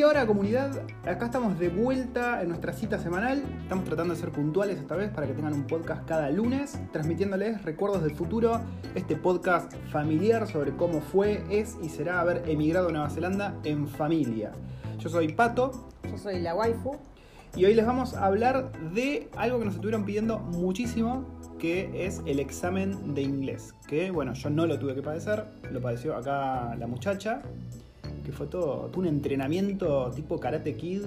Y ahora, comunidad, acá estamos de vuelta en nuestra cita semanal. Estamos tratando de ser puntuales esta vez para que tengan un podcast cada lunes, transmitiéndoles recuerdos del futuro. Este podcast familiar sobre cómo fue, es y será haber emigrado a Nueva Zelanda en familia. Yo soy Pato. Yo soy la waifu. Y hoy les vamos a hablar de algo que nos estuvieron pidiendo muchísimo, que es el examen de inglés. Que bueno, yo no lo tuve que padecer, lo padeció acá la muchacha, que fue todo, un entrenamiento tipo Karate Kid.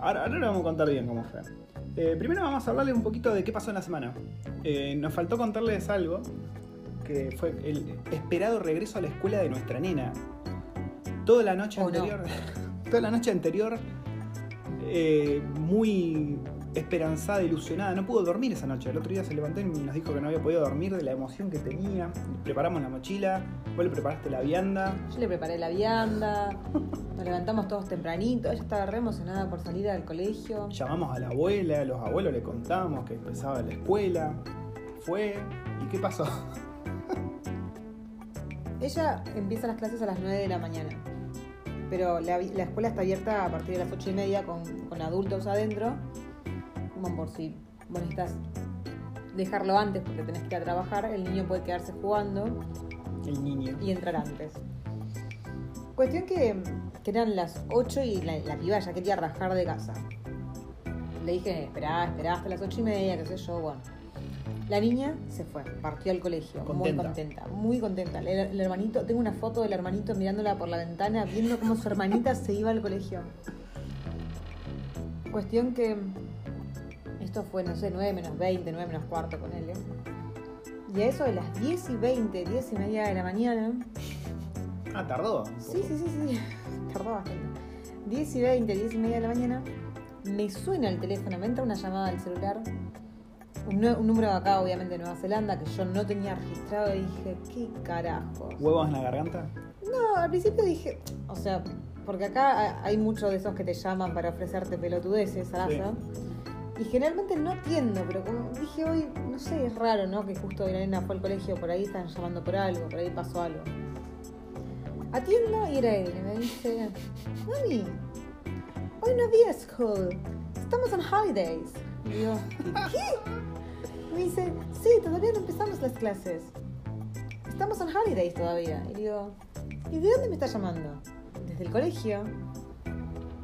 Ahora, ahora le vamos a contar bien cómo fue. Eh, primero vamos a hablarle un poquito de qué pasó en la semana. Eh, nos faltó contarles algo, que fue el esperado regreso a la escuela de nuestra nena. Toda la noche anterior, toda la noche anterior, eh, muy esperanzada, ilusionada. No pudo dormir esa noche. El otro día se levantó y nos dijo que no había podido dormir de la emoción que tenía. Preparamos la mochila, vos le preparaste la vianda. Yo le preparé la vianda. Nos levantamos todos tempranito. Ella estaba re emocionada por salir al colegio. Llamamos a la abuela, a los abuelos le contamos que empezaba la escuela. Fue. ¿Y qué pasó? Ella empieza las clases a las 9 de la mañana. Pero la, escuela está abierta a partir de las 8 y media con, con adultos adentro por si vos necesitas dejarlo antes porque tenés que ir a trabajar, el niño puede quedarse jugando. El niño. Y entrar antes. Cuestión que, eran las 8 y la, la, piba ya quería rajar de casa. Le dije, esperá, esperá hasta las 8 y media, qué sé yo, bueno. La niña se fue, partió al colegio, muy contenta, muy contenta. el, hermanito, tengo una foto del hermanito mirándola por la ventana, viendo cómo su hermanita se iba al colegio. Cuestión que esto fue, no sé, 9 menos 20, 9 menos cuarto con él. Y a eso de las 10 y 20, 10 y media de la mañana. Ah, tardó. Sí, sí, sí, sí. Tardó bastante. 10 y 20, 10 y media de la mañana. Me suena el teléfono, me entra una llamada al celular. Un, un número de acá, obviamente, de Nueva Zelanda, que yo no tenía registrado y dije, ¿qué carajo? ¿Huevos en la garganta? No, al principio dije, o sea, porque acá hay muchos de esos que te llaman para ofrecerte pelotudeces, ¿sabes? Y generalmente no atiendo, pero como dije hoy, no sé, es raro, ¿no? Que justo nena fue al colegio, por ahí están llamando por algo, por ahí pasó algo. Atiendo y era él, me dice, Mami, hoy no había school, estamos en holidays. Y yo, ¿qué? Me dice, sí, todavía no empezamos las clases. Estamos en holidays todavía. Y digo, ¿y de dónde me está llamando? Desde el colegio.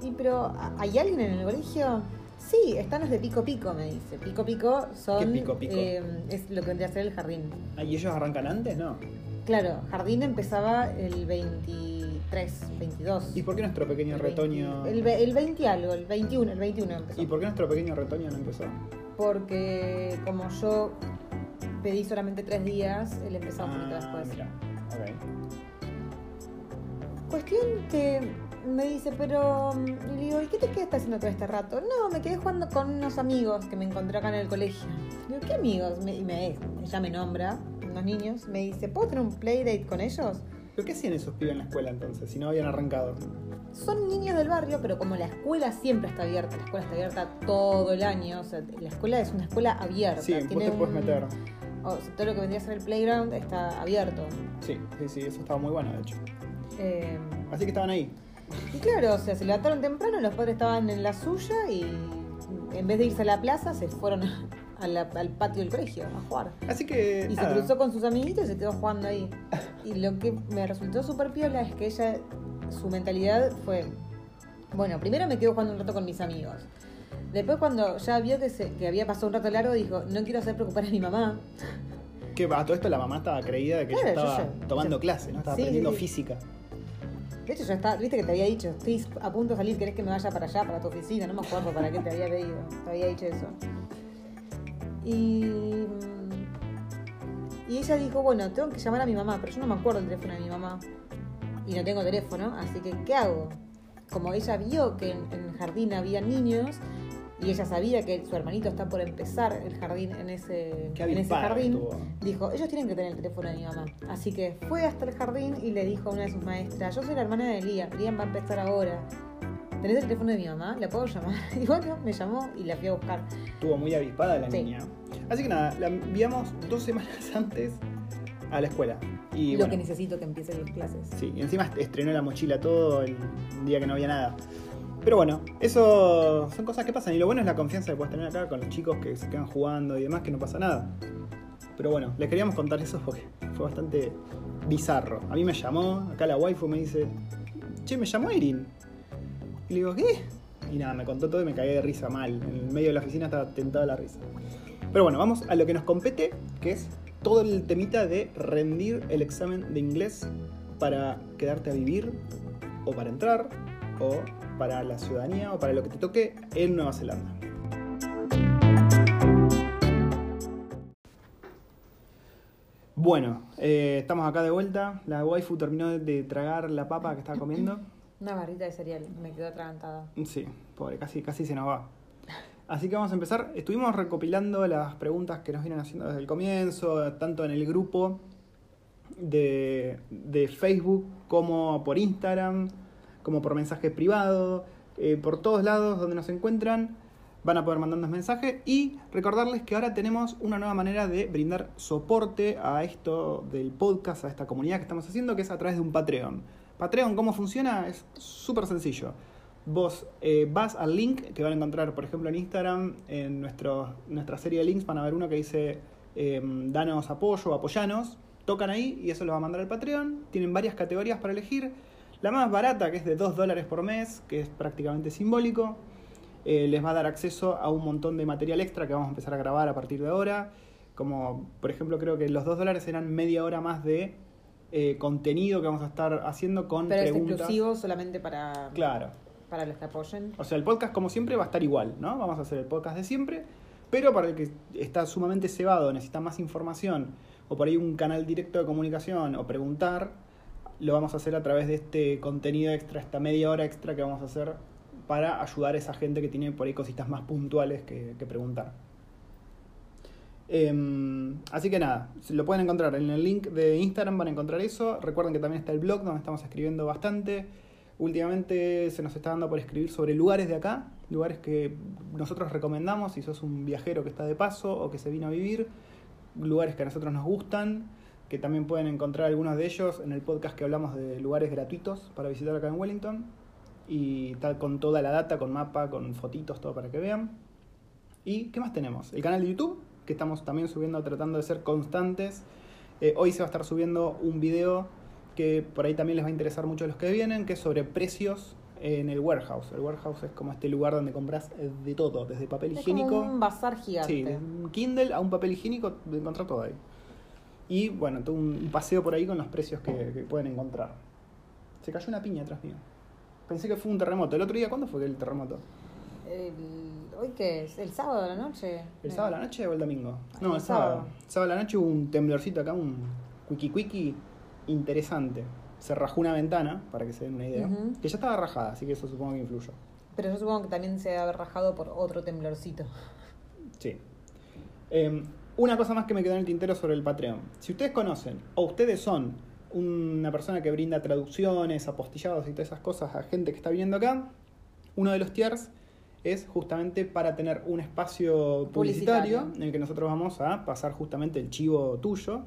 Y pero, ¿hay alguien en el colegio? Sí, están los de Pico Pico, me dice. Pico Pico son. ¿Qué Pico Pico? Eh, es lo que vendría a ser el jardín. Ah, ¿y ellos arrancan antes, no? Claro, jardín empezaba el 23, 22. ¿Y por qué nuestro pequeño retoño.? El, el 20 algo, el 21, el 21 empezó. ¿Y por qué nuestro pequeño retoño no empezó? Porque como yo pedí solamente tres días, él empezó un poquito ah, después. Mira. Okay. Cuestión que me dice, pero. Y le digo, ¿y qué te quedaste haciendo todo este rato? No, me quedé jugando con unos amigos que me encontré acá en el colegio. digo, ¿qué amigos? y me, ella me nombra, unos niños. Me dice, ¿puedo tener un playdate con ellos? ¿Pero qué hacían esos pibes en la escuela entonces, si no habían arrancado? Son niños del barrio, pero como la escuela siempre está abierta, la escuela está abierta todo el año, o sea, la escuela es una escuela abierta. Sí, vos te puedes meter. O sea, todo lo que vendría a ser el playground está abierto. Sí, sí, sí, eso estaba muy bueno, de hecho. Eh... Así que estaban ahí. Y claro, o sea, se levantaron temprano, los padres estaban en la suya y en vez de irse a la plaza se fueron al patio del colegio a jugar. Así que. Y se cruzó con sus amiguitos y se quedó jugando ahí. Y lo que me resultó súper piola es que ella, su mentalidad fue: bueno, primero me quedo jugando un rato con mis amigos. Después, cuando ya vio que, se, que había pasado un rato largo, dijo: no quiero hacer preocupar a mi mamá. Que a todo esto la mamá estaba creída de que ella estaba tomando clase, ¿no? Estaba aprendiendo física. De hecho, ya está, viste que te había dicho, estoy a punto de salir, ¿querés que me vaya para allá, para tu oficina? No me acuerdo para qué te había pedido, te había dicho eso. Y, y ella dijo, bueno, tengo que llamar a mi mamá, pero yo no me acuerdo el teléfono de mi mamá. Y no tengo teléfono, así que, ¿qué hago? Como ella vio que en, en el jardín había niños, y ella sabía que su hermanito está por empezar el jardín en ese, en ese jardín, dijo, ellos tienen que tener el teléfono de mi mamá. Así que fue hasta el jardín y le dijo a una de sus maestras, yo soy la hermana de Liam, Liam va a empezar ahora. ¿Tenés el teléfono de mi mamá? ¿La puedo llamar? Y bueno, me llamó y la fui a buscar. Estuvo muy avispada la niña. Así que nada, la enviamos dos semanas antes a la escuela. Y lo bueno, que necesito que empiecen las clases. Sí, y encima estrenó la mochila todo el día que no había nada. Pero bueno, eso son cosas que pasan. Y lo bueno es la confianza que puedes tener acá con los chicos que se quedan jugando y demás, que no pasa nada. Pero bueno, les queríamos contar eso porque fue bastante bizarro. A mí me llamó, acá la waifu me dice, che, me llamó Erin. Y le digo, ¿qué? Y nada, me contó todo y me cagué de risa mal. En el medio de la oficina estaba tentado la risa. Pero bueno, vamos a lo que nos compete, que es todo el temita de rendir el examen de inglés para quedarte a vivir, o para entrar, o para la ciudadanía, o para lo que te toque en Nueva Zelanda. Bueno, eh, estamos acá de vuelta. La waifu terminó de- tragar la papa que estaba comiendo. Una barrita de cereal, me quedó atragantada. Sí, pobre, casi, casi se nos va. Así que vamos a empezar. Estuvimos recopilando las preguntas que nos vienen haciendo desde el comienzo, tanto en el grupo de, de Facebook como por Instagram, como por mensaje privado, eh, por todos lados donde nos encuentran. Van a poder mandarnos mensajes y recordarles que ahora tenemos una nueva manera de brindar soporte a esto del podcast, a esta comunidad que estamos haciendo, que es a través de un Patreon. Patreon, ¿cómo funciona? Es súper sencillo. Vos eh, vas al link que van a encontrar, por ejemplo, en Instagram, en nuestro, nuestra serie de links van a ver uno que dice eh, danos apoyo, apoyanos. Tocan ahí y eso lo va a mandar al Patreon. Tienen varias categorías para elegir. La más barata, que es de 2 dólares por mes, que es prácticamente simbólico, eh, les va a dar acceso a un montón de material extra que vamos a empezar a grabar a partir de ahora. Como, por ejemplo, creo que los 2 dólares serán media hora más de eh, contenido que vamos a estar haciendo con Pero es preguntas. exclusivo solamente para, Claro. para los que apoyen. O sea, el podcast, como siempre, va a estar igual, ¿no? Vamos a hacer el podcast de siempre, pero para el que está sumamente cebado, necesita más información, o por ahí un canal directo de comunicación, o preguntar, lo vamos a hacer a través de este contenido extra, esta media hora extra que vamos a hacer para ayudar a esa gente que tiene por ahí cositas más puntuales que, preguntar. Em, así que nada, lo pueden encontrar en el link de Instagram, van a encontrar eso. Recuerden que también está el blog donde estamos escribiendo bastante. Últimamente se nos está dando por escribir sobre lugares de acá, lugares que nosotros recomendamos si sos un viajero que está de paso o que se vino a vivir, lugares que a nosotros nos gustan, que también pueden encontrar algunos de ellos en el podcast que hablamos de lugares gratuitos para visitar acá en Wellington y tal con toda la data, con mapa, con fotitos, todo para que vean. ¿Y qué más tenemos? El canal de YouTube, que estamos también subiendo, tratando de ser constantes. Eh, hoy se va a estar subiendo un video que por ahí también les va a interesar mucho a los que vienen, que es sobre precios en el warehouse. El warehouse es como este lugar donde compras de todo, desde papel Es higiénico. como un bazar gigante. Sí, un Kindle a un papel higiénico, de encontrar todo ahí. Y bueno, todo un, paseo por ahí con los precios que, que pueden encontrar. Se cayó una piña atrás mío. Pensé que fue un terremoto. ¿El otro día cuándo fue el terremoto? El- ¿Hoy qué es? ¿El sábado de la noche? ¿El sábado a la noche o el domingo? No, El el sábado. sábado. El sábado a la noche hubo un temblorcito acá, un quickie quickie interesante. Se rajó una ventana, para que se den una idea. Que ya estaba rajada, así que eso supongo que influyó. Pero yo supongo que también se debe haber rajado por otro temblorcito. Sí. Eh, una cosa más que me quedó en el tintero sobre el Patreon. Si ustedes conocen o ustedes son una persona que brinda traducciones, apostillados y todas esas cosas a gente que está viniendo acá, uno de los tiers es justamente para tener un espacio publicitario, Publicitario. en el que nosotros vamos a pasar justamente el chivo tuyo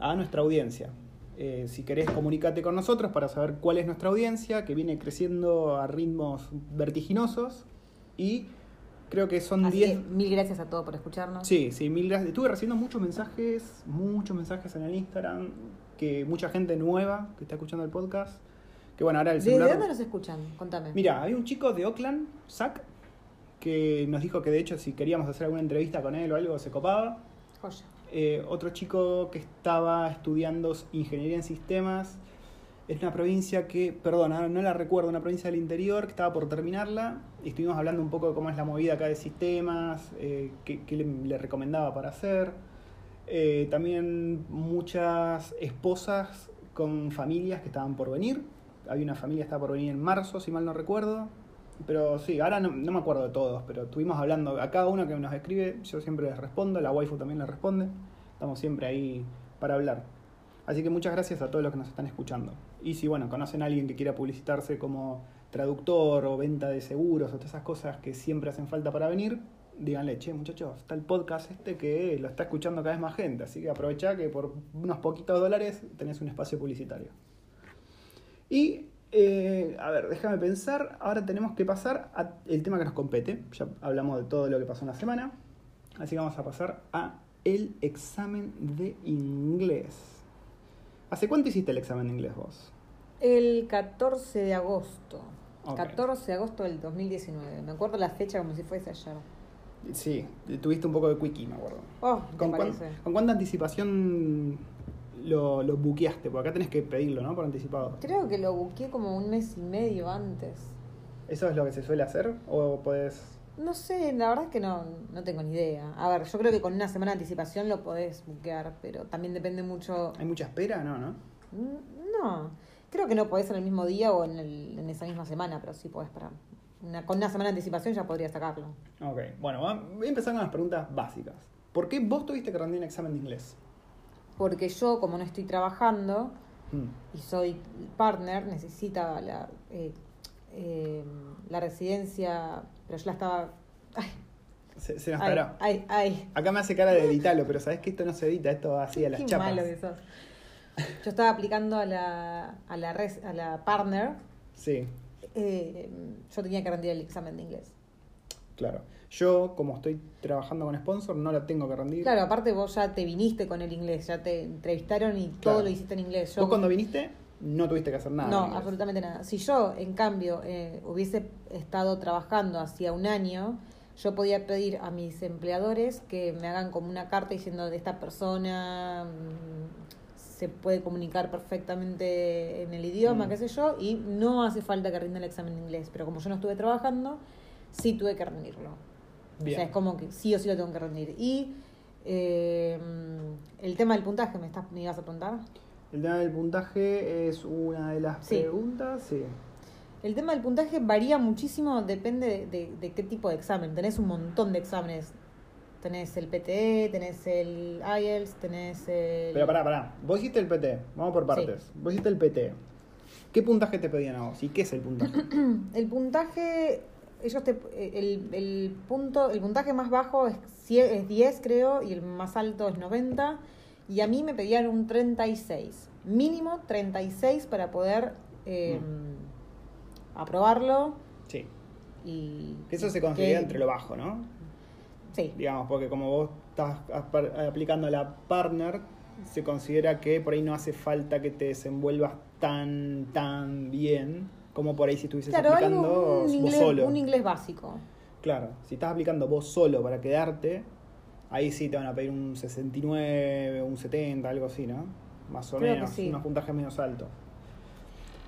a nuestra audiencia. Eh, si querés, comunícate con nosotros para saber cuál es nuestra audiencia, que viene creciendo a ritmos vertiginosos y creo que son Así 10... que mil gracias a todos por escucharnos. Sí, sí, mil gracias. Estuve recibiendo muchos mensajes, muchos mensajes en el Instagram, que mucha gente nueva que está escuchando el podcast. Que bueno, ahora el ¿Desde celular... dónde nos escuchan? Contame. Mira, hay un chico de Oakland, Zach, que nos dijo que de hecho si queríamos hacer alguna entrevista con él o algo se copaba. Joya. Eh, otro chico que estaba estudiando ingeniería en sistemas. Es una provincia que, perdón, ahora no la recuerdo, una provincia del interior que estaba por terminarla. Y estuvimos hablando un poco de cómo es la movida acá de sistemas, eh, qué, le, recomendaba para hacer. Eh, también muchas esposas con familias que estaban por venir. Había una familia que estaba por venir en marzo, si mal no recuerdo. Pero sí, ahora no, no me acuerdo de todos, pero estuvimos hablando. A cada uno que nos escribe, yo siempre les respondo, la waifu también le responde. Estamos siempre ahí para hablar. Así que muchas gracias a todos los que nos están escuchando. Y si bueno, conocen a alguien que quiera publicitarse como traductor o venta de seguros o todas esas cosas que siempre hacen falta para venir, díganle, che, muchachos, está el podcast este que lo está escuchando cada vez más gente, así que aprovechá que por unos poquitos dólares tenés un espacio publicitario. Y, eh, a ver, déjame pensar, ahora tenemos que pasar al tema que nos compete, ya hablamos de todo lo que pasó en la semana, así que vamos a pasar a el examen de inglés. ¿Hace cuánto hiciste el examen de inglés vos? El 14 de agosto. Ok. 14 de agosto del 2019. Me acuerdo la fecha como si fuese ayer. Sí, tuviste un poco de quickie, me acuerdo. Oh, ¿te ¿Con, cuán- con cuánta anticipación lo, lo buqueaste? Porque acá tenés que pedirlo, ¿no? Por anticipado. Creo que lo busqué como un mes y medio antes. ¿Eso es lo que se suele hacer? ¿O podés...? No sé, la verdad es que no, no tengo ni idea. A ver, yo creo que con una semana de anticipación lo podés buquear, pero también depende mucho... ¿Hay mucha espera? No, ¿no? Mm, No, creo que no podés en el mismo día o en, el- en esa misma semana, pero sí podés para... Una, con una semana de anticipación ya podrías sacarlo. Ok, bueno, voy a empezar con las preguntas básicas. ¿Por qué vos tuviste que rendir un examen de inglés? Porque yo, como no estoy trabajando Mm, y soy partner, necesita la, eh, eh, la residencia, pero yo la estaba... Ay, Se, se nos ay, paró. ay, ay. Acá me hace cara de editarlo, pero sabés que esto no se edita, esto va así a las Qué chapas. malo que sos. Yo estaba aplicando a la, a la, res- a la partner. Sí, eh, yo tenía que rendir el examen de inglés. claro. Yo, como estoy trabajando con sponsor, no lo tengo que rendir. Claro, aparte vos ya te viniste con el inglés, ya te entrevistaron y todo lo hiciste en inglés. Yo, Vos cuando viniste, no tuviste que hacer nada. no, absolutamente nada. Si yo, en cambio, eh, hubiese estado trabajando hacía un año, yo podía pedir a mis empleadores que me hagan como una carta diciendo de esta persona mm, se puede comunicar perfectamente en el idioma, Mm. qué sé yo, y no hace falta que rinda el examen de inglés. Pero como yo no estuve trabajando, sí tuve que rendirlo. Bien. O sea, es como que sí o sí lo tengo que rendir. Y eh, el tema del puntaje, ¿me, estás, ¿me ibas a preguntar? El tema del puntaje es una de las Sí. preguntas, sí. El tema del puntaje varía muchísimo, depende de, de- de qué tipo de examen. Tenés un montón de exámenes. Tenés el PTE, tenés el IELTS, tenés el... Pero pará, pará. Vos hiciste el PT, vamos por partes. Vos hiciste el PT. ¿Qué puntaje te pedían a vos? ¿Y qué es el puntaje? El puntaje, ellos te, el, el punto, el puntaje más bajo es, es 10 creo y el más alto es 90 y a mí me pedían un 36, mínimo 36 para poder eh, aprobarlo Sí. y... Que eso se considera que- entre lo bajo, ¿no? Sí, Digamos, porque como vos estás aplicando la partner, se considera que por ahí no hace falta que te desenvuelvas tan, tan bien como por ahí si estuvieses claro, aplicando un, vos inglés, solo. un inglés básico. Claro, si estás aplicando vos solo para quedarte, ahí sí te van a pedir un 69, un 70, algo así, ¿no? Más o Creo menos, sí. unos puntajes menos altos.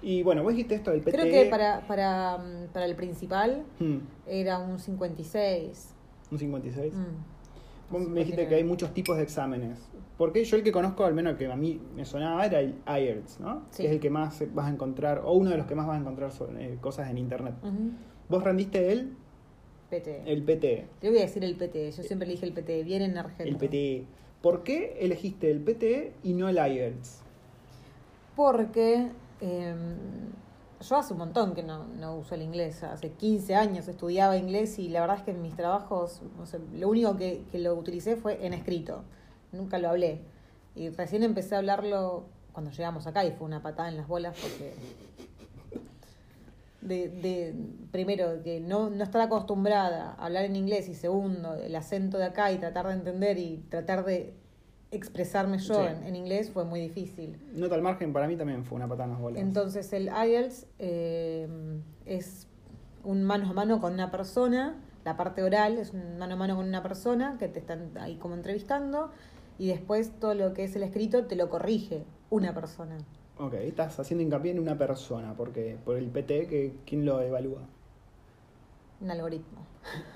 Y bueno, vos dijiste esto del PTE. Creo que para, para, mm, para el principal Hmm, era un 56. un 56. Mm. Vos me dijiste que hay muchos tipos de exámenes. Porque yo el que conozco, al menos que a mí me sonaba, era el IELTS, ¿no? Sí. Que es el que más vas a encontrar, o uno de los que más vas a encontrar eh, cosas en internet. Vos rendiste el, PT. el PTE. Te voy a decir el PT, yo siempre elige el PT, bien en Argentina. El PTE. ¿Por qué elegiste el PTE y no el IELTS? Porque eh, yo hace un montón que no, no uso el inglés, hace 15 años estudiaba inglés y la verdad es que en mis trabajos, no sé, lo único que, que lo utilicé fue en escrito, nunca lo hablé. Y recién empecé a hablarlo cuando llegamos acá y fue una patada en las bolas porque... De, de, primero, que no, no estar acostumbrada a hablar en inglés y segundo, el acento de acá y tratar de entender y tratar de expresarme yo Sí. en, en inglés fue muy difícil. Nota al margen, para mí también fue una patada en las bolas. Entonces el IELTS eh, es un mano a mano con una persona, la parte oral es un mano a mano con una persona que te están ahí como entrevistando y después todo lo que es el escrito te lo corrige una persona. Ok, estás haciendo hincapié en una persona, porque por el PT, que, ¿quién lo evalúa? Un algoritmo.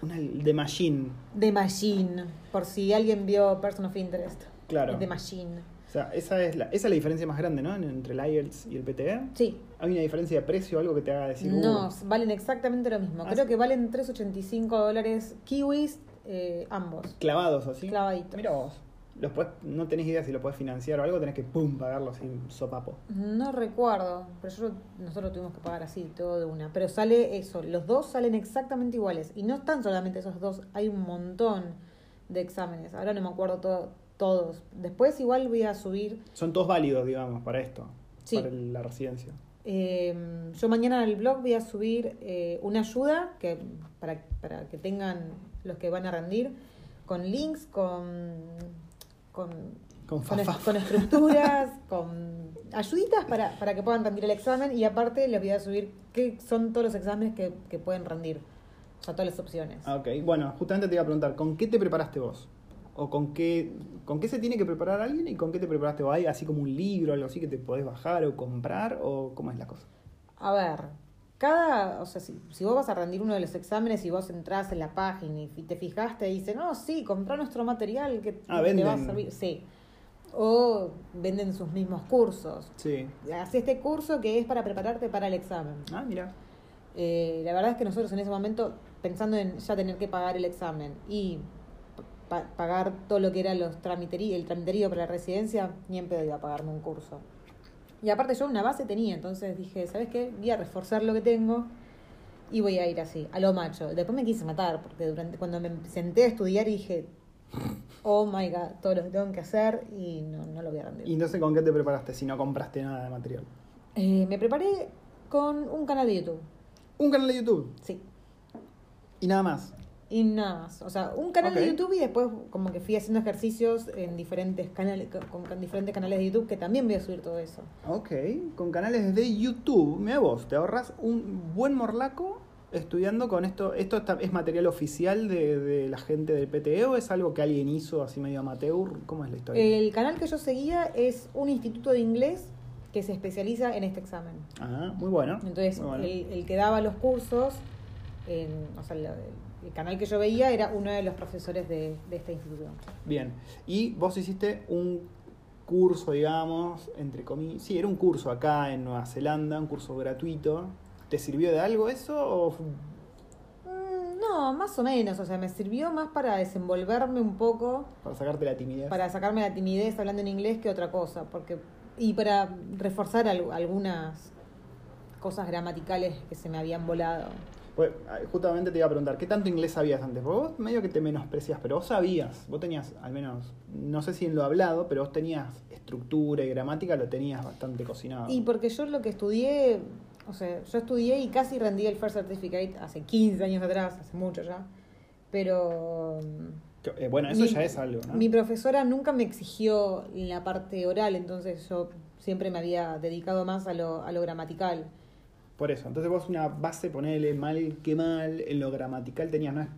Una, de Machine, The Machine, por si alguien vio Person of Interest. claro. The Machine. O sea, esa es, la, esa es la diferencia más grande, ¿no? Entre el IELTS y el PTE. Sí, ¿Hay una diferencia de precio, algo que te haga decir, no, uh, valen exactamente lo mismo. Ah, Creo sí. que valen 3.85 dólares kiwis eh, ambos. clavados así? Clavaditos. Mira vos. Los podés- no tenés idea si lo podés financiar o algo, tenés que pum pagarlo sin sopapo. No recuerdo, pero yo, nosotros tuvimos que pagar así, todo de una. Pero sale eso, los dos salen exactamente iguales. Y no están solamente esos dos, hay un montón de exámenes. Ahora no me acuerdo todo, todos. Después igual voy a subir. Son todos válidos, digamos, para esto, Sí. para la residencia. eh, yo mañana en el blog voy a subir eh, una ayuda que para, para que tengan los que van a rendir, con links, con, con Con con, con estructuras, con ayuditas para, para que puedan rendir el examen y aparte les voy a subir qué son todos los exámenes que, que pueden rendir. O sea, todas las opciones. Ah, Ok, bueno, justamente te iba a preguntar, ¿con qué te preparaste vos? ¿O con qué, con qué se tiene que preparar alguien y con qué te preparaste vos? ¿Hay así como un libro, algo así que te podés bajar o comprar? ¿O cómo es la cosa? A ver, cada, o sea, si, si vos vas a rendir uno de los exámenes y vos entras en la página y te fijaste y dice, no, sí, comprá nuestro material que Ah, te va a servir. Sí. O venden sus mismos cursos. Sí. Hacé este curso que es para prepararte para el examen. Ah, mira. Eh, la verdad es que nosotros en ese momento, pensando en ya tener que pagar el examen y pa- pagar todo lo que era los tramiterí el tramiterío para la residencia, ni en pedo iba a pagarme un curso. Y aparte yo una base tenía, entonces dije, ¿sabes qué? Voy a reforzar lo que tengo y voy a ir así, a lo macho. Después me quise matar, porque durante cuando me senté a estudiar dije, oh my god, todo lo que tengo que hacer y no, no lo voy a rendir. ¿Y entonces con qué te preparaste si no compraste nada de material? Eh, me preparé con un canal de YouTube, Un canal de YouTube sí. y nada más. Y nada más. O sea, un canal de YouTube y después como que fui haciendo ejercicios en diferentes canales, con, con diferentes canales de YouTube que también voy a subir todo eso. Ok, con canales de YouTube, mira vos, te ahorras un buen morlaco estudiando con esto. ¿Esto está- es material oficial de, de la gente del PTE o es algo que alguien hizo así medio amateur? ¿Cómo es la historia? El canal que yo seguía es un instituto de inglés que se especializa en este examen. Ah, muy bueno. Entonces, muy bueno. el, el que daba los cursos, en, o sea, la- el canal que yo veía era uno de los profesores de, de este instituto. Bien. Y vos hiciste un curso, digamos, entre comillas. Sí, era un curso acá en Nueva Zelanda, un curso gratuito. ¿Te sirvió de algo eso? O... Mm, No, más o menos, o sea, me sirvió más para desenvolverme un poco Para sacarte la timidez. para sacarme la timidez hablando en inglés que otra cosa, porque y para reforzar al- algunas cosas gramaticales que se me habían volado. Pues, justamente te iba a preguntar, ¿qué tanto inglés sabías antes? Porque vos medio que te menosprecias, pero vos sabías, vos tenías, al menos, no sé si en lo hablado, pero vos tenías estructura y gramática, lo tenías bastante cocinado. Y porque yo lo que estudié, o sea, yo estudié y casi rendí el First Certificate hace 15 años atrás, hace mucho ya, pero eh, bueno, eso mi- ya es algo, ¿no? mi profesora nunca me exigió la parte oral, entonces yo siempre me había dedicado más a lo, a lo gramatical. Por eso, entonces vos una base, ponele mal que mal, en lo gramatical tenías, ¿no? Es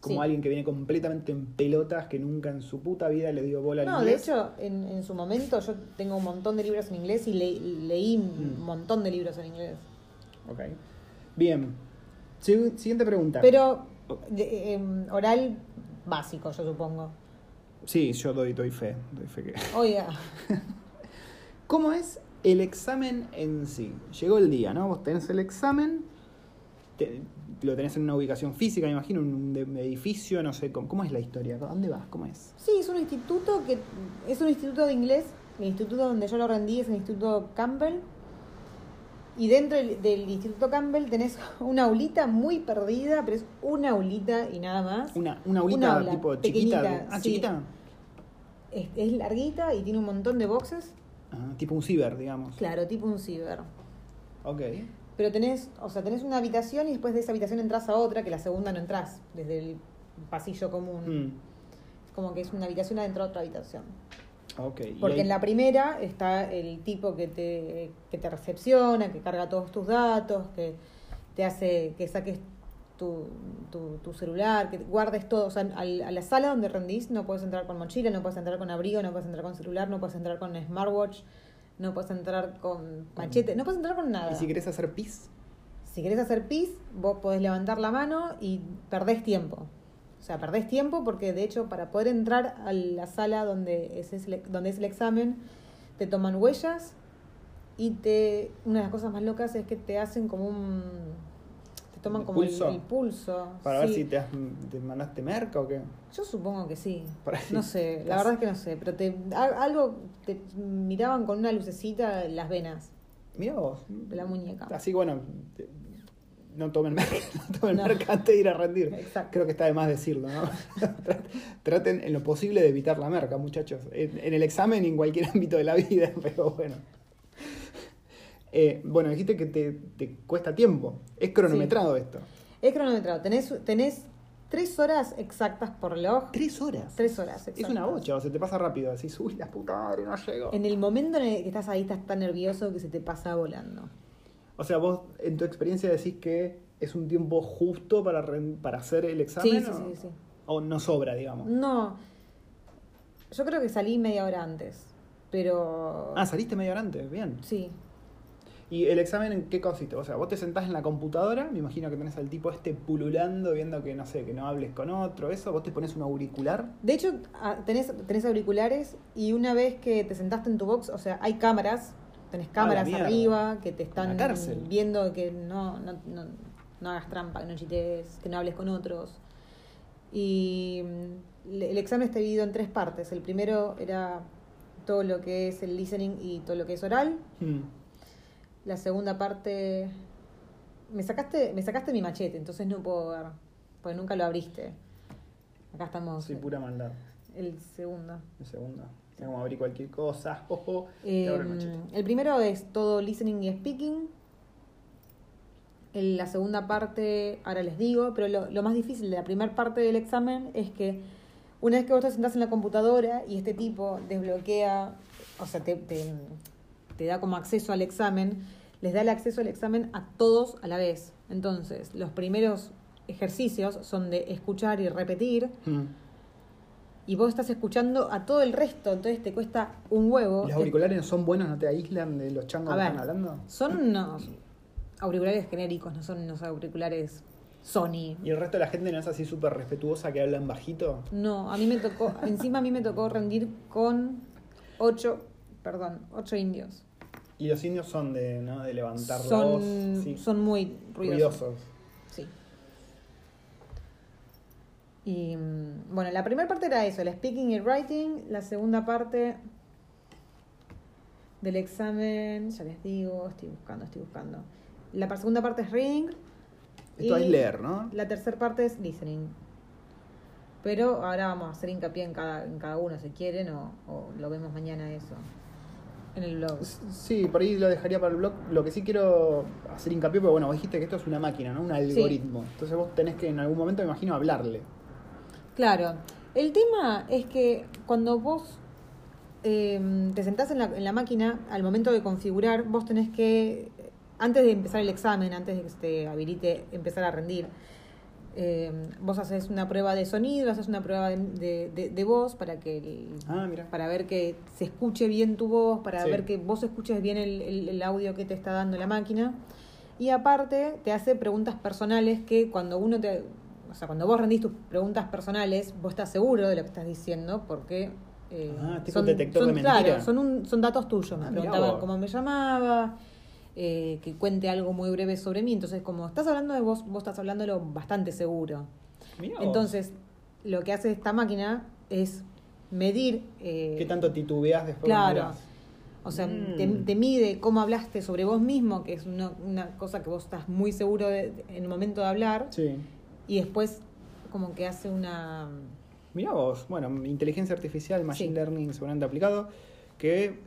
como Sí. alguien que viene completamente en pelotas, que nunca en su puta vida le dio bola al No, de inglés. hecho, en, en su momento yo tengo un montón de libros en inglés y le- leí un Mm. montón de libros en inglés. Ok. Bien. Si- Siguiente pregunta. Pero de- em, oral básico, yo supongo. Sí, yo doy, doy fe, doy fe que... Oiga, ¿Cómo es el examen en sí? Llegó el día, ¿no? Vos tenés el examen, te- lo tenés en una ubicación física, me imagino, en un edificio, no sé, ¿cómo, cómo es la historia? ¿A dónde vas? ¿Cómo es? sí, es un instituto que es un instituto de inglés. El instituto donde yo lo rendí es el Instituto Campbell. Y dentro del, del Instituto Campbell tenés una aulita muy perdida, pero es una aulita y nada más. Una, una aulita Una aula tipo chiquita. ah, sí. chiquita. Es, es larguita y tiene un montón de boxes. Ah, tipo un ciber, digamos. Claro, tipo un ciber. Ok. Pero tenés, o sea, tenés una habitación y después de esa habitación entras a otra, que la segunda no entras desde el pasillo común. Mm, Es como que es una habitación adentro de otra habitación. ok. Y Porque ahí- en la primera está el tipo que te, que te recepciona, que carga todos tus datos, que te hace que saques tu, tu, tu celular, que guardes todo. O sea, al- a la sala donde rendís no puedes entrar con mochila, no puedes entrar con abrigo, no puedes entrar con celular, no puedes entrar con smartwatch, no puedes entrar con machete, no puedes entrar con nada. ¿Y si querés hacer pis? Si querés hacer pis, vos podés levantar la mano y perdés tiempo. O sea, perdés tiempo porque de hecho para poder entrar a la sala donde es, el, donde es el examen, te toman huellas y te una de las cosas más locas es que te hacen como un... toman ¿El como el- pulso? El, pulso. Para ver si te, has- te mandaste merca o qué. Yo supongo que sí. No sé, la verdad es que no sé, pero te, algo te miraban con una lucecita las venas Mira vos. de la muñeca. Así bueno, te- no tomen merca, no tomen No. merca antes de ir a rendir. Exacto. Creo que está de más decirlo, ¿no? Traten en lo posible de evitar la merca, muchachos. En, en el examen y en cualquier ámbito de la vida, pero bueno. Eh, bueno, dijiste que te, te cuesta tiempo. Es cronometrado esto. Es cronometrado, tenés, tenés tres horas exactas por reloj. Tres horas. Tres horas Es exactas. una bocha, o se te pasa rápido. Decís, uy, la puta madre, no llego. En el momento en el que estás ahí estás tan nervioso que se te pasa volando. O sea, vos en tu experiencia decís que es un tiempo justo para, para hacer el Sí, examen. sí, o, sí, sí. o no sobra, digamos. No, yo creo que salí media hora antes, pero... Ah, saliste media hora antes, bien. Sí, ¿Y el examen en qué consiste? O sea, vos te sentás en la computadora, me imagino que tenés al tipo este pululando, viendo que, no sé, que no hables con otro, eso, vos te pones un auricular. De hecho, ah, tenés, tenés auriculares y una vez que te sentaste en tu box, o sea, hay cámaras, tenés cámaras mierda. arriba que te están viendo que no, no, no, no hagas trampa, que no chites, que no hables con otros. Y mm, el examen está dividido en tres partes. El primero era todo lo que es el listening y todo lo que es oral. Hmm. La segunda parte... Me sacaste, me sacaste mi machete, entonces no puedo ver, porque nunca lo abriste. Acá estamos. Sí, pura maldad. El segundo. El segundo. Tengo como abrir cualquier cosa. Ojo. Eh, abro el machete. el primero es todo listening y speaking. En la segunda parte, ahora les digo, pero lo, lo más difícil de la primera parte del examen es que una vez que vos te sentás en la computadora y este tipo desbloquea, o sea, te, te, te da como acceso al examen, les da el acceso al examen a todos a la vez. Entonces, los primeros ejercicios son de escuchar y repetir, Hmm. y vos estás escuchando a todo el resto, entonces te cuesta un huevo. ¿Los auriculares no son buenos? ¿No te aíslan de los changos A que ver. están hablando? Son unos auriculares genéricos, no son unos auriculares Sony. ¿Y el resto de la gente no es así súper respetuosa que hablan bajito? No, a mí me tocó, encima a mí me tocó rendir con ocho, perdón, ocho indios. Y los indios son de, ¿no? de levantar la Son, voz. sí. son muy ruidosos. ruidosos. Sí. Y mm, bueno, la primera parte era eso, el speaking y writing. La segunda parte del examen, ya les digo, estoy buscando, estoy buscando. La segunda parte es reading. Esto y es leer, ¿no? La tercera parte es listening. Pero ahora vamos a hacer hincapié en cada, en cada uno si quieren o, o lo vemos mañana eso. En el blog. Sí, por ahí lo dejaría para el blog. Lo que sí quiero hacer hincapié, porque bueno, vos dijiste que esto es una máquina, ¿no? Un algoritmo. Entonces vos tenés que en algún momento, me imagino, hablarle. Claro, el tema es que cuando vos eh, te sentás en la, en la máquina, al momento de configurar, vos tenés que, antes de empezar el examen, antes de que se te habilite empezar a rendir, eh, vos haces una prueba de sonido, haces una prueba de, de- de- de voz para que el- Ah, para ver que se escuche bien tu voz, para Sí. ver que vos escuches bien el, el- el audio que te está dando la máquina. Y aparte te hace preguntas personales que cuando uno te... O sea, cuando vos rendís tus preguntas personales, vos estás seguro de lo que estás diciendo porque... eh, Ah, tipo un detector de claro, mentira. son, un- son datos tuyos. Me Ah, preguntaban cómo me llamaba, eh, que cuente algo muy breve sobre mí. Entonces, como estás hablando de vos, vos estás hablándolo bastante seguro. Mirá. Entonces, lo que hace esta máquina es medir... eh, ¿Qué tanto titubeas después? Claro. O sea, Mm. te, te mide cómo hablaste sobre vos mismo, que es una, una cosa que vos estás muy seguro de- de- en el momento de hablar, Sí. y después como que hace una... Mirá vos, bueno, inteligencia artificial, machine Sí. learning seguramente aplicado, que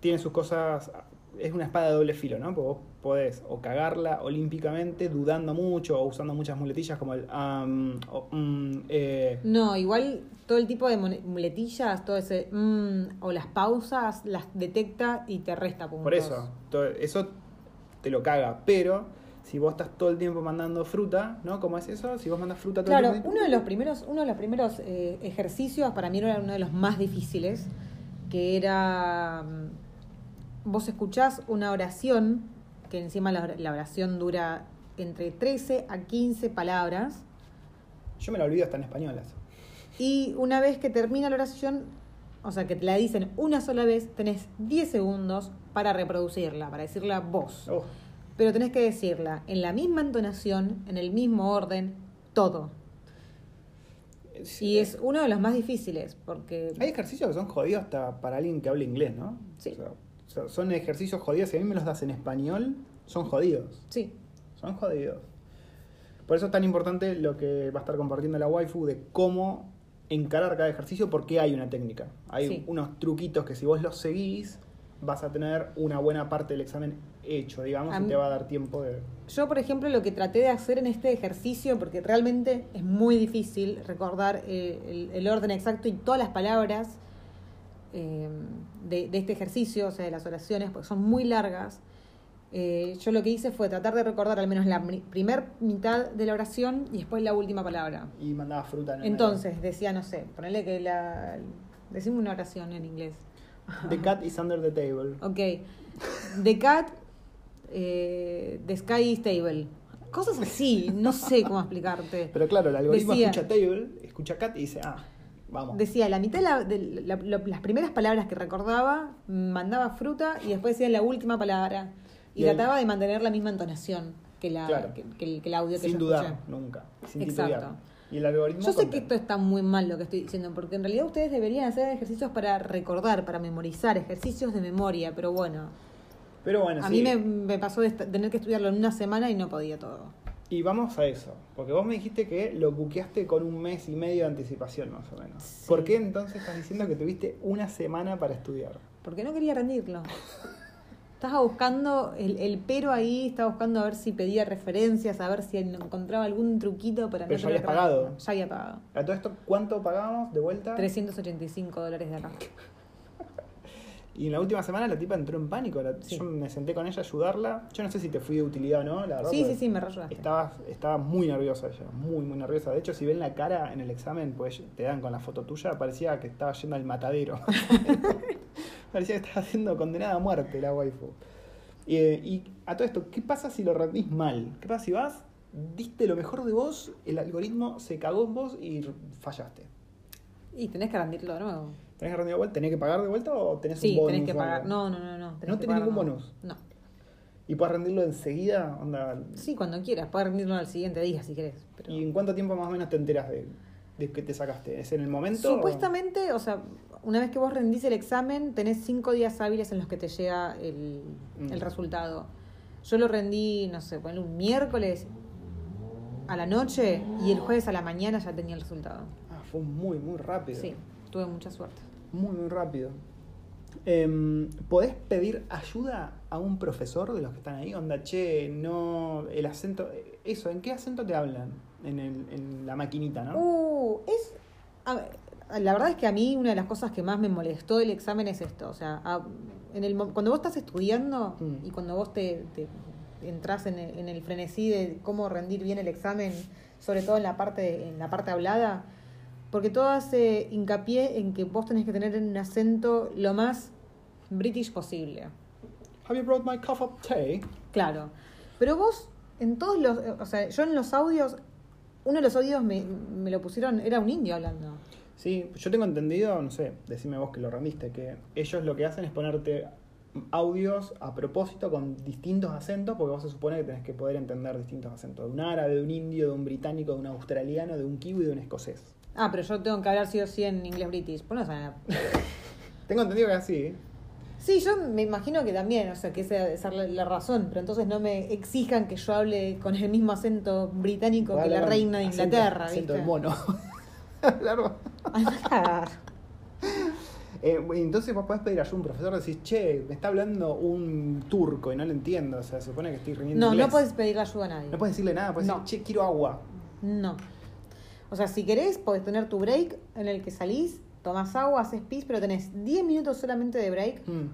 tiene sus cosas, es una espada de doble filo, ¿no? Porque vos podés o cagarla olímpicamente, dudando mucho o usando muchas muletillas como el am, o, mm, eh, No, igual todo el tipo de muletillas, todo ese... mm, o las pausas, las detecta y te resta puntos. por eso, todo- eso te lo caga, pero si vos estás todo el tiempo mandando fruta, ¿no? ¿Cómo es eso? Si vos mandas fruta todo Claro, el tiempo... uno de los primeros, uno de los primeros eh, ejercicios para mí era uno de los más difíciles, que era mm, vos escuchás una oración, que encima la, or- la oración dura entre 13 a 15 palabras, Yo me la olvido hasta en español. eso. y una vez que termina la oración, o sea que te la dicen una sola vez, tenés 10 segundos para reproducirla, para decirla vos. Oh, pero tenés que decirla en la misma entonación, en el mismo orden, todo. Y es uno de los más difíciles, porque... Hay ejercicios que son jodidos hasta para alguien que hable inglés, ¿no? Sí. O sea, o sea, son ejercicios jodidos. Si a mí me los das en español, son jodidos. Sí, Son jodidos. Por eso es tan importante lo que va a estar compartiendo la waifu de cómo encarar cada ejercicio porque hay una técnica. Hay Sí. unos truquitos que si vos los seguís vas a tener una buena parte del examen hecho, digamos, A y te va a dar tiempo de... Yo, por ejemplo, lo que traté de hacer en este ejercicio, porque realmente es muy difícil recordar eh, el, el orden exacto y todas las palabras eh, de, de este ejercicio, o sea, de las oraciones, porque son muy largas. eh, yo lo que hice fue tratar de recordar al menos la primer mitad de la oración y después la última palabra. Y mandaba fruta en Entonces, decía, no sé, ponele que la... Decime una oración en inglés. The cat is under the table. Ok. The cat, eh, the sky is table. Cosas así, no sé cómo explicarte. Pero claro, el algoritmo Decía- escucha table, escucha cat y dice, ah, vamos. Decía, la mitad de, la- de la- la- las primeras palabras que recordaba, mandaba fruta y después decía la última palabra. Y, Y el- trataba de mantener la misma entonación que, la, Claro. que, que el, que el audio que sin yo dudar, escuché. nunca. Sin Exacto. Y el algoritmo... Yo sé que esto está muy mal lo que estoy diciendo, porque en realidad ustedes deberían hacer ejercicios para recordar, para memorizar, ejercicios de memoria, pero bueno, Pero bueno, a sí. mí me, me pasó de tener que estudiarlo en una semana y no podía todo. Y vamos a eso, porque vos me dijiste que lo buqueaste con un mes y medio de anticipación más o menos. Sí. ¿Por qué entonces estás diciendo que tuviste una semana para estudiar? Porque no quería rendirlo. Estaba buscando el, el pero ahí, estaba buscando a ver si pedía referencias, a ver si encontraba algún truquito para Pero no ya habías pagado. Ya había pagado. A todo esto, ¿cuánto pagamos de vuelta? 385 dólares de acá. Y en la última semana la tipa entró en pánico. la- Sí. Yo me senté con ella a ayudarla. Yo no sé si te fui de utilidad o no, la verdad. Sí, sí, sí, me rayudaste. Estaba, estaba muy nerviosa ella, muy, muy nerviosa. De hecho, si ven la cara en el examen, pues te dan con la foto tuya, parecía que estaba yendo al matadero. parecía que estaba siendo condenada a muerte la waifu. Y, eh, y a todo esto, ¿qué pasa si lo rendís mal? ¿Qué pasa si vas, diste lo mejor de vos, el algoritmo se cagó en vos y fallaste? Y tenés que rendirlo de nuevo. ¿Tenés que rendir de vuelta? ¿Tenés que pagar de vuelta o tenés Sí, un bonus? tenés que pagar. No, no, no, no. tenés ¿No tenés pagar ningún bonus? No. ¿Y puedes rendirlo enseguida? Onda, Sí, cuando quieras. Puedes rendirlo al siguiente día si querés. Pero... ¿Y en cuánto tiempo más o menos te enteras de, de que te sacaste? ¿Es en el momento? Supuestamente, o sea, una vez que vos rendís el examen, tenés cinco días hábiles en los que te llega el, Mm. el resultado. Yo lo rendí, no sé, ponle un miércoles a la noche y el jueves a la mañana ya tenía el resultado. Ah, fue muy, muy rápido. Sí, tuve mucha suerte. Muy, muy rápido. Em, ¿Podés pedir ayuda a un profesor de los que están ahí? Onda, che, no. El acento. Eso, ¿en qué acento te hablan? En, el, en la maquinita, ¿no? Uh, es. a ver, la verdad es que a mí una de las cosas que más me molestó del examen es esto. O sea, a- en el, cuando vos estás estudiando Mm. y cuando vos te, te entras en el, en el frenesí de cómo rendir bien el examen, sobre todo en la parte, en la parte hablada, porque todo hace hincapié en que vos tenés que tener un acento lo más british posible. Have you brought my cup of tea? Claro. Pero vos, en todos los. O sea, yo en los audios. Uno de los audios me, me lo pusieron. Era un indio hablando. Sí, yo tengo entendido, no sé, decime vos que lo rendiste, que ellos lo que hacen es ponerte audios a propósito con distintos acentos, porque vos se supone que tenés que poder entender distintos acentos, de un árabe, de un indio, de un británico, de un australiano, de un kiwi y de un escocés. Ah, pero yo tengo que hablar sí o sí en inglés british. Pues no saben. Tengo entendido que es así, ¿eh? Sí, yo me imagino que también, o sea, que esa debe ser la, razón, pero entonces no me exijan que yo hable con el mismo acento británico que la reina de acento- Inglaterra, acento ¿viste? de mono. Eh, entonces vos podés pedir ayuda a un profesor, decís, che, me está hablando un turco y no lo entiendo, o sea, se supone que estoy rindiendo No, inglés. no puedes pedirle ayuda a nadie. No puedes decirle nada, puedes No. decir, che, quiero agua. No. O sea, si querés, podés tener tu break en el que salís, tomás agua, haces pis, pero tenés 10 minutos solamente de break Mm.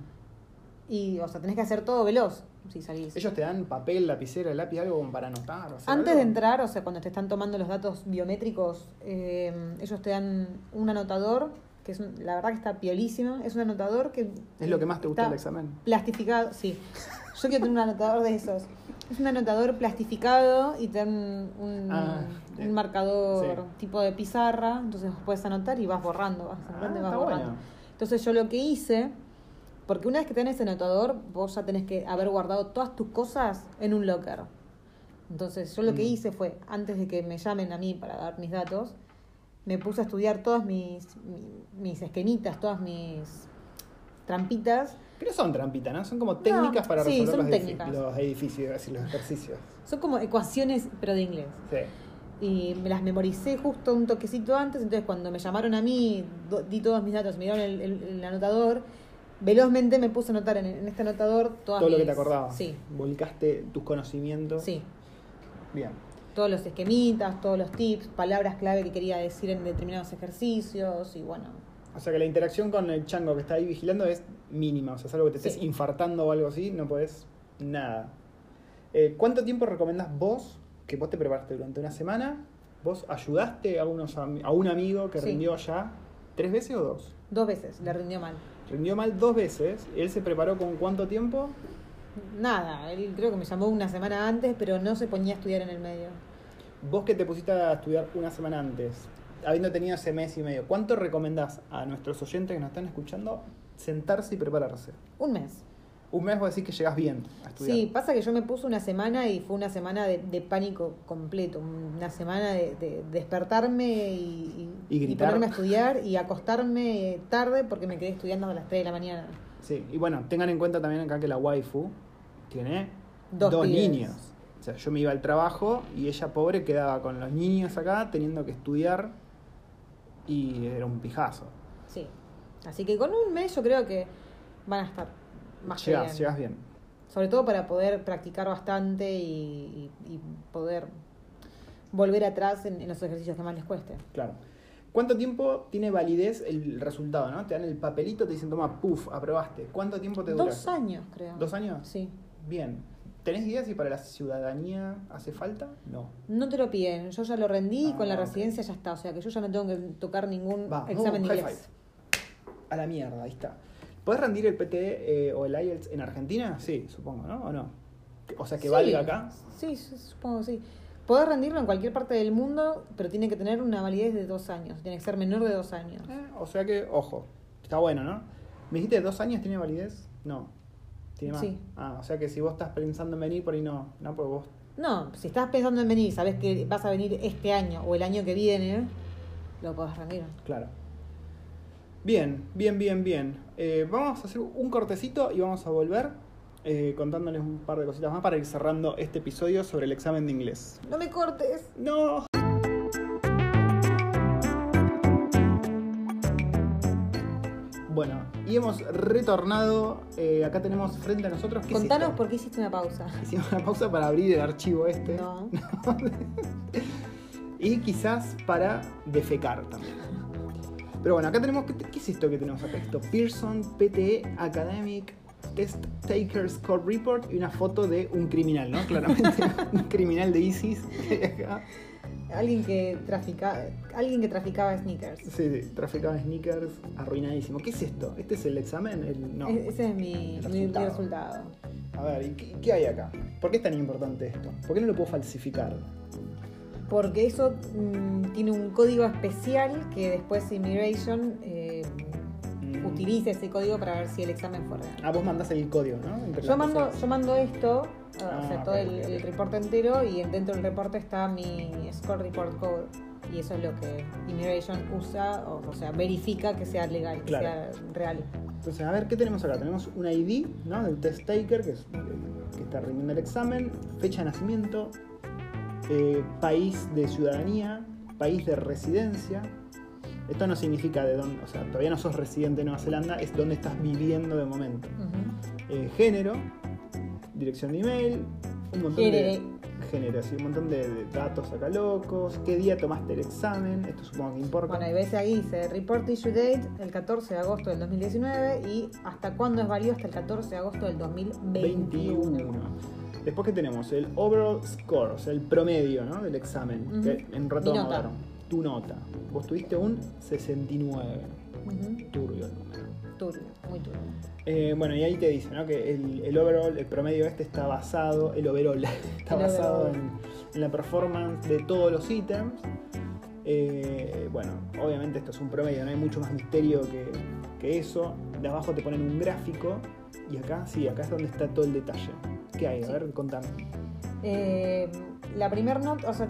y, o sea, tenés que hacer todo veloz si salís. Ellos te dan papel, lapicera, lápiz, algo para anotar. o Antes algo? de entrar, o sea, cuando te están tomando los datos biométricos, eh, ellos te dan un anotador, que es un- la verdad que está piolísimo, es un anotador que... Es lo que más te está del examen. Plastificado, sí. Yo quiero tener un anotador de esos. Es un anotador plastificado y te dan un, Ah, un eh, marcador sí. tipo de pizarra, entonces puedes anotar y vas borrando, vas Ah, anotando y vas borrando. bueno. Entonces yo lo que hice Porque una vez que tenés ese anotador, vos ya tenés que haber guardado todas tus cosas en un locker. Entonces yo lo que Mm. hice fue, antes de que me llamen a mí para dar mis datos, me puse a estudiar todas mis, mi- mis esquemitas, todas mis trampitas. No son trampitas, ¿no? Son como técnicas para resolver los, edificios, decir, los ejercicios. Son como ecuaciones, pero de inglés. Sí. Y me las memoricé justo un toquecito antes, entonces cuando me llamaron a mí, di todos mis datos, me dieron el, el- el anotador, velozmente me puse a anotar en, en este anotador todas Todo lo que te acordabas. Sí, Volcaste tus conocimientos. sí. Bien. Todos los esquemitas, todos los tips, palabras clave que quería decir en determinados ejercicios y bueno. O sea que la interacción con el chango que está ahí vigilando es mínima. O sea, salvo que te estés infartando o algo así, no podés nada. Eh, ¿Cuánto tiempo recomendás vos que vos te preparaste durante una semana? ¿Vos ayudaste a, unos, a un amigo que Sí. rindió ya tres veces o dos? Dos veces, le rindió mal. Rindió mal dos veces. ¿Él se preparó con cuánto tiempo? Nada, él creo que me llamó una semana antes, pero no se ponía a estudiar en el medio. Vos que te pusiste a estudiar una semana antes, habiendo tenido ese mes y medio, ¿cuánto recomendás a nuestros oyentes que nos están escuchando sentarse y prepararse? Un mes. Un mes vos decís que llegás bien a estudiar. Sí, pasa que yo me puse una semana y fue una semana de, de pánico completo, una semana de, de despertarme y, Y gritar. ponerme a estudiar y acostarme tarde porque me quedé estudiando a las 3 de la mañana. Sí, y bueno, tengan en cuenta también acá que la waifu tiene Dos niños. O sea, yo me iba al trabajo y ella pobre quedaba con los niños acá teniendo que estudiar y era un pijazo. Sí. Así que con un mes yo creo que van a estar más que Llegás, bien. llegás bien. Sobre todo para poder practicar bastante y, y- y poder volver atrás en, en los ejercicios que más les cueste. Claro. ¿Cuánto tiempo tiene validez el resultado, no? Te dan el papelito, te dicen, toma, puf, aprobaste. ¿Cuánto tiempo te dura? Dos años, creo. ¿Dos años? Sí. Bien. ¿Tenés idea si para la ciudadanía hace falta? No. No te lo piden, yo ya lo rendí y Ah, con la ok. residencia ya está, o sea que yo ya no tengo que tocar ningún Va, examen de inglés. A la mierda, ahí está. ¿Podés rendir el PTE eh, o el IELTS en Argentina? Sí, supongo, ¿no? ¿O no? O sea, que Sí, valga acá. Sí, supongo que sí. Podés rendirlo en cualquier parte del mundo, pero tiene que tener una validez de dos años, tiene que ser menor de dos años. Eh, o sea que, ojo, está bueno, ¿no? ¿Me dijiste dos años tiene validez? No. ¿Tiene más? Sí. Ah, o sea que si vos estás pensando en venir por ahí no, no, porque vos. No, si estás pensando en venir, sabes que vas a venir este año o el año que viene, lo podés rendir. Claro. Bien, bien, bien, bien. Eh, vamos a hacer un cortecito y vamos a volver eh, contándoles un par de cositas más para ir cerrando este episodio sobre el examen de inglés. No me cortes. ¡No! Bueno, y hemos retornado. eh, acá tenemos frente a nosotros. ¿qué Contanos por qué hiciste una pausa. Hicimos una pausa para abrir el archivo este. No. y quizás para defecar también. Pero bueno, acá tenemos. ¿Qué, qué es esto que tenemos acá? Esto: Pearson PTE Academic Test Taker Score Report y una foto de un criminal, ¿no? Claramente, un criminal de ISIS. que hay acá. Alguien que trafica, alguien que traficaba sneakers. Sí, sí, traficaba sneakers arruinadísimo. ¿Qué es esto? ¿Este es el examen? El- no. E- Ese es mi, El mi- mi resultado. A ver, ¿y qué, qué hay acá? ¿Por qué es tan importante esto? ¿Por qué no lo puedo falsificar? Porque eso mm, tiene un código especial que después Immigration eh, Utiliza ese código para ver si el examen fue real. Ah, vos mandás el código, ¿no? Entre Yo mando, yo mando esto, o Ah, sea, todo ok, el, el reporte entero y dentro del reporte está mi score report code. Y eso es lo que Immigration usa, o, o sea, verifica que sea legal, que Claro. sea real. Entonces, a ver, ¿qué tenemos acá? Tenemos un ID, ¿no? Del test taker, que, es el que está rindiendo el examen, fecha de nacimiento, eh, país de ciudadanía, país de residencia. Esto no significa de dónde, o sea, todavía no sos residente de Nueva Zelanda, es dónde estás viviendo de momento. Eh, género, dirección de email, un montón Género. de género, sí, un montón de, de datos acá locos, qué día tomaste el examen, esto supongo que importa. Bueno, y ves ahí dice Report Issue Date el 14 de agosto del 2019 y hasta cuándo es válido hasta el 14 de agosto del 2021. 21. Después que tenemos el overall score, o sea, el promedio ¿no? del examen, Ujú. que en rato Tu nota. Vos tuviste un 69. Ujú. Turbio el número. Turbio, muy turbio. Eh, bueno, y ahí te dice ¿no? que el, el overall, el promedio este está basado, el overall, está El basado overall. en, en la performance de todos los ítems. Eh, bueno, obviamente esto es un promedio, no hay mucho más misterio que, que eso. de abajo te ponen un gráfico y acá sí, acá es donde está todo el detalle. ¿Qué hay? A Sí. ver, contame. Eh, la primera nota, o sea,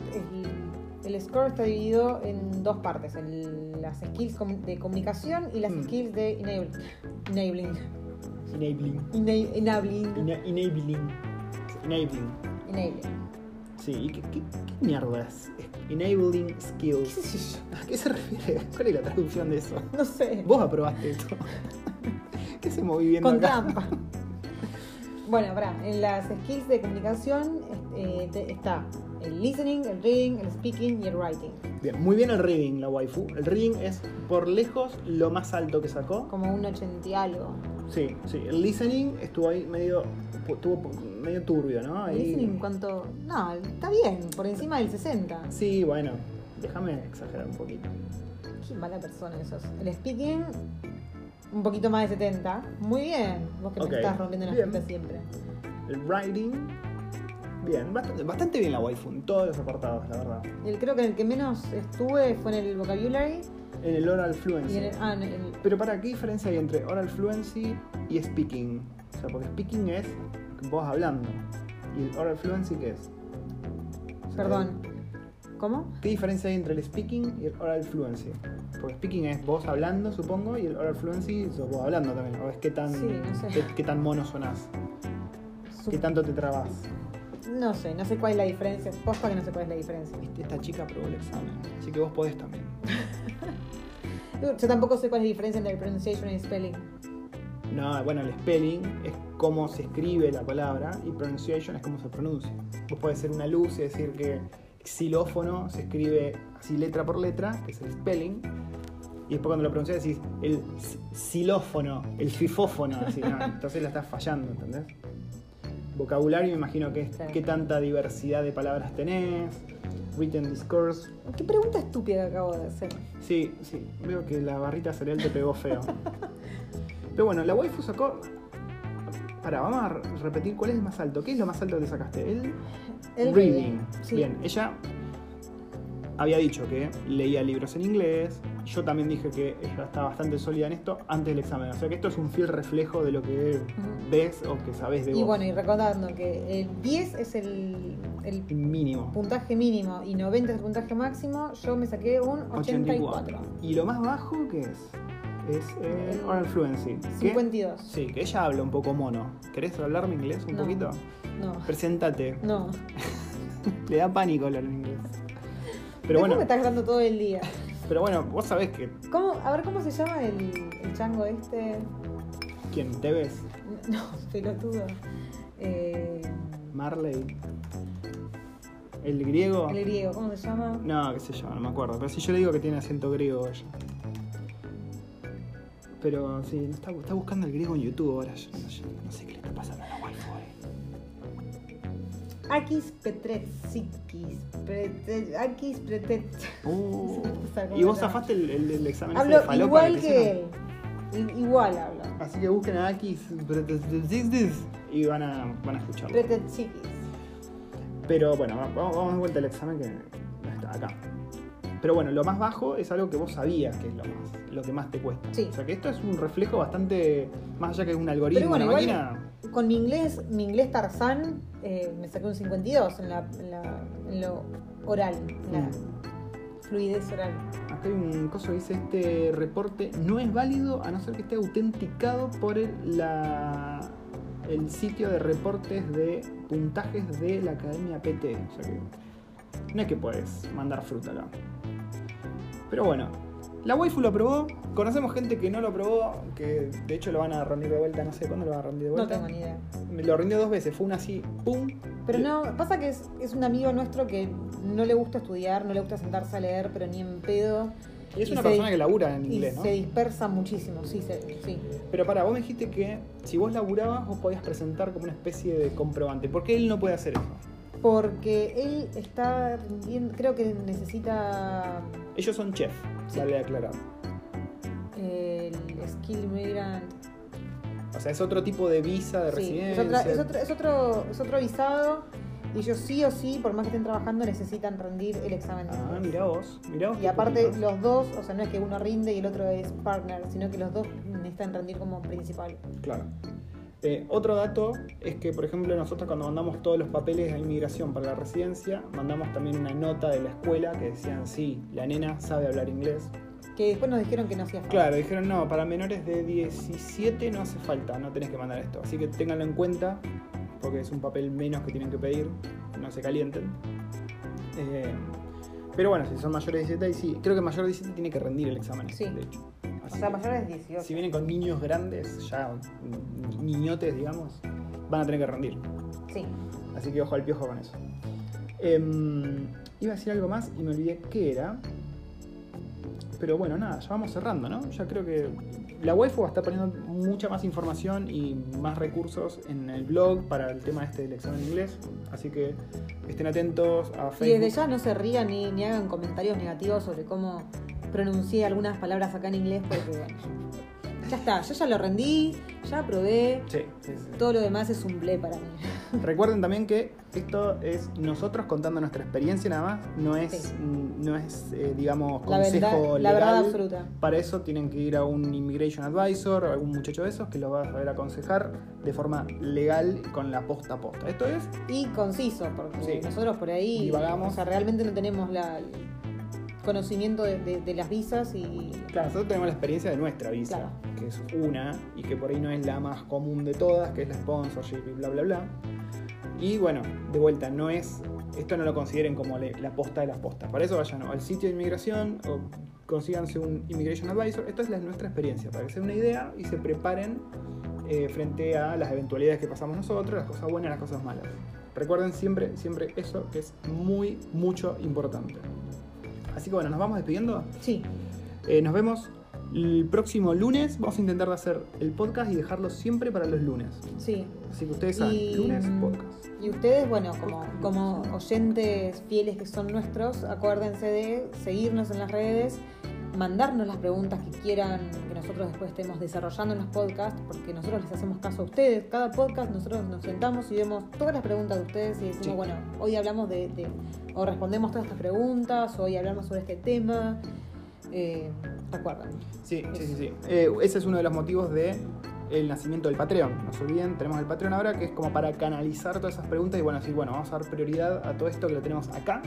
el, el score está dividido en dos partes, en las skills de comunicación y las Mm. skills de enable- enabling. Enabling. Ena- enabling. Ena- enabling. Enabling. enabling. Sí, ¿y qué, qué, qué mierda es? Enabling ¿Qué skills. sé yo? ¿A qué se refiere? ¿Cuál es la traducción de eso? No sé. Vos aprobaste esto. ¿Qué hacemos viviendo Con acá? trampa. Bueno, pará, en las skills de comunicación eh, te- está el listening, el reading, el speaking y el writing. Bien, muy bien el reading, la waifu. El reading es por lejos lo más alto que sacó. Como un 80 y algo. Sí, sí. El listening estuvo ahí medio, estuvo medio turbio, ¿no? El Ahí- listening, ¿cuánto? No, está bien, por encima del 60. Sí, bueno, déjame exagerar un poquito. Qué mala persona esos. El speaking, un poquito más de 70. Muy bien. Vos que Ok, me estás rompiendo bien. pistas siempre. El writing, bien, bastante, bastante bien la waifu en todos los apartados, la verdad. El, creo que el que menos estuve fue en el vocabulary En el oral y fluency. en el. Ah, en el Pero para, ¿qué diferencia hay entre oral fluency y speaking? O sea, porque speaking es vos hablando. ¿Y el oral fluency qué es? O sea, perdón. ¿Cómo? ¿Qué diferencia hay entre el speaking y el oral fluency? Porque speaking es vos hablando, supongo, y el oral fluency sos vos hablando también. ¿O es qué tan, Sí, no sé. qué, qué tan mono sonás? Su- ¿Qué tanto te trabas? No sé, no sé cuál es la diferencia. Posta que no sé cuál es la diferencia. Viste, Esta chica aprobó el examen, así que vos podés también. Yo tampoco sé cuál es la diferencia entre el pronunciation y el spelling. No, bueno, el spelling es cómo se escribe la palabra y pronunciation es cómo se pronuncia. Vos podés ser una luz y decir que xilófono se escribe así letra por letra, que es el spelling, y después cuando lo pronuncias decís el xilófono, el fifófono, así, ¿no? entonces la estás fallando, ¿entendés? Vocabulario me imagino que es qué tanta diversidad de palabras tenés, written discourse. Qué pregunta estúpida que acabo de hacer. Sí, sí, veo que la barrita cereal te pegó feo. Pero bueno, la waifu sacó. Para, vamos a re- repetir cuál es el más alto. ¿Qué es lo más alto que sacaste? El, El reading. Sí. Bien, ella había dicho que leía libros en inglés. Yo también dije que ella está bastante sólida en esto antes del examen. O sea que esto es un fiel reflejo de lo que ves o que sabes de Y vos. bueno, y recordando que el 10 es el, el Mínimo. puntaje mínimo y 90 es el puntaje máximo, yo me saqué un 84. ¿Y lo más bajo qué es? Es eh, El oral fluency. ¿Qué? 52. Sí, que ella habla un poco mono. ¿Querés hablarme inglés un No. poquito? No, Preséntate. no. Le da pánico hablar en inglés. Pero bueno, me estás hablando todo el día. pero bueno, vos sabés que ¿Cómo, a ver, ¿cómo se llama el, el chango este? quién te ves, No, pelotudo. Eh, Marley, el griego. el griego, ¿cómo se llama? No, qué sé yo, no me acuerdo. Pero si yo le digo que tiene acento griego ella. Pero sí, está, está buscando el griego en YouTube ahora. Yo no, sé- no sé qué le está pasando a la wifi. Akis Petretsikis. Akis. Uh, ¿cómo y vos zafaste el, examen ese Hablo falopa igual que Igual hablo. Así que busquen a Akis y van a, van a escucharlo. Pretetsikis. Pero bueno, va- vamos, vamos de vuelta al examen que está acá. Pero bueno, lo más bajo es algo que vos sabías que es lo más, lo que más te cuesta. O sea que esto es un reflejo bastante, más allá que un algoritmo, una. Con mi inglés, mi inglés Tarzán, eh, me saqué un 52 en, la, en, la- en lo oral, en la Mm. fluidez oral. Acá hay un coso que dice este reporte no es válido a no ser que esté autenticado por el, la, el sitio de reportes de puntajes de la Academia PT. O sea que no es que puedes mandar fruta acá. Pero bueno, la waifu lo aprobó. Conocemos gente que no lo aprobó, que de hecho lo van a rendir de vuelta, no sé cuándo lo van a rendir de No vuelta. tengo ni idea. Lo rindió dos veces, fue una así, ¡pum! Pero no, pasa que es, es un amigo nuestro que no le gusta estudiar, no le gusta sentarse a leer, pero ni en pedo. Y es y una se- persona que labura en Y inglés, ¿no? se dispersa muchísimo, sí, se- sí. Pero para, vos me dijiste que si vos laburabas, vos podías presentar como una especie de comprobante. ¿Por qué él no puede hacer eso? Porque él está rindiendo, creo que necesita Ellos son chef, Sí. vale aclarar. el skill migrant. O sea, es otro tipo de visa de Sí, residencia. es, otra- es otro, es, otro, es otro visado Y ellos sí o sí, por más que estén trabajando, necesitan rendir el examen Ah, mirá vos, mirá vos. Y aparte, los dos, o sea, no es que uno rinde y el otro es partner, sino que los dos necesitan rendir como principal. Claro. Eh, otro dato es que, por ejemplo, nosotros cuando mandamos todos los papeles de inmigración para la residencia, mandamos también una nota de la escuela que decían, sí, la nena sabe hablar inglés. Que después nos dijeron que no hacía falta. Claro, dijeron, no, para menores de 17 no hace falta, no tenés que mandar esto. Así que ténganlo en cuenta, porque es un papel menos que tienen que pedir, no se calienten. Eh, pero bueno, si son mayores de 17, ahí sí, creo que mayor de 17 tiene que rendir el examen, Sí. de hecho. O sea, mayores de 18. si vienen con niños grandes, ya niñotes, digamos, van a tener que rendir. Sí. Así que ojo al piojo con eso. Em, iba a decir algo más y me olvidé qué era. Pero bueno, nada, ya vamos cerrando, ¿no? Ya creo que la waifu va a estar poniendo mucha más información y más recursos en el blog para el tema este del examen de inglés. Así que estén atentos a Y Facebook. desde ya no se rían ni, ni hagan comentarios negativos sobre cómo pronuncié algunas palabras acá en inglés, porque bueno, ya está, yo ya lo rendí, ya aprobé, Sí, sí, sí. todo lo demás es un ble para mí. Recuerden también que esto es nosotros contando nuestra experiencia nada más, no es, Sí. no es eh, digamos, La consejo verdad, la legal. verdad absoluta. Para eso tienen que ir a un immigration advisor algún muchacho de esos que lo va a saber aconsejar de forma legal con la posta a posta. Esto es, Y conciso, porque Sí. nosotros por ahí, Divagamos. o sea, realmente no tenemos la, conocimiento de, de- de las visas y claro, nosotros tenemos la experiencia de nuestra visa, Claro. que es una y que por ahí no es la más común de todas, que es la sponsorship y bla bla bla. Y bueno, de vuelta, no es, esto no lo consideren como la posta de las postas. Para eso vayan al sitio de inmigración o consíganse un immigration advisor. Esto es la, nuestra experiencia, para que se den una idea y se preparen eh, frente a las eventualidades que pasamos nosotros, las cosas buenas y las cosas malas. Recuerden siempre, siempre eso que es muy, mucho importante. Así que bueno, nos vamos despidiendo. sí, Eh, nos vemos el próximo lunes. Vamos a intentar hacer el podcast y dejarlo siempre para los lunes. sí. Así que ustedes saben, Y, lunes mm, podcast. Y ustedes, bueno, como, como oyentes fieles que son nuestros, acuérdense de seguirnos en las redes, mandarnos las preguntas que quieran que nosotros después estemos desarrollando en los podcasts, porque nosotros les hacemos caso a ustedes. Cada podcast nosotros nos sentamos y vemos todas las preguntas de ustedes y decimos, Sí. bueno, hoy hablamos de, de- o respondemos todas estas preguntas, hoy hablamos sobre este tema. Eh, recuerden. Sí, sí, sí. sí. Eh, ese es uno de los motivos de el nacimiento del Patreon. No se olviden, tenemos el Patreon ahora que es como para canalizar todas esas preguntas y bueno, decir, bueno, vamos a dar prioridad a todo esto que lo tenemos acá.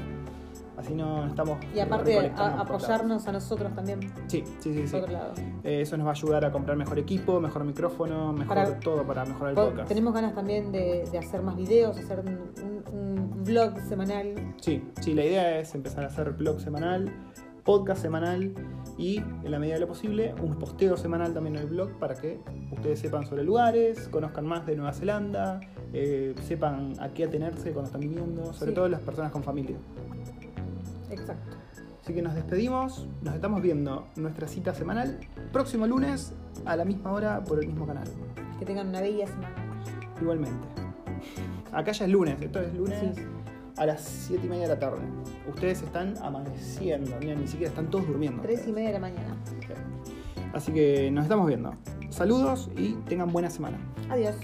Así no estamos. Y aparte, a- apoyarnos a nosotros también. Sí, sí, sí. sí. otro lado. Eh, eso nos va a ayudar a comprar mejor equipo, mejor micrófono, mejor Para- todo para mejorar el Po- podcast. Tenemos ganas también de, de hacer más videos, hacer un, un- un vlog semanal. Sí, sí, la idea es empezar a hacer blog semanal, podcast semanal y, en la medida de lo posible, un posteo semanal también en el blog para que ustedes sepan sobre lugares, conozcan más de Nueva Zelanda, eh, sepan a qué atenerse cuando están viniendo, sobre Sí. todo las personas con familia. Exacto. Así que nos despedimos, nos estamos viendo nuestra cita semanal próximo lunes a la misma hora por el mismo canal. Que tengan una bella semana. Igualmente. Acá ya es lunes, esto es lunes Sí. a las 7 y media de la tarde. Ustedes están amaneciendo, mira, ni siquiera están todos durmiendo. Tres y media de la mañana. Así que nos estamos viendo. Saludos y tengan buena semana. Adiós.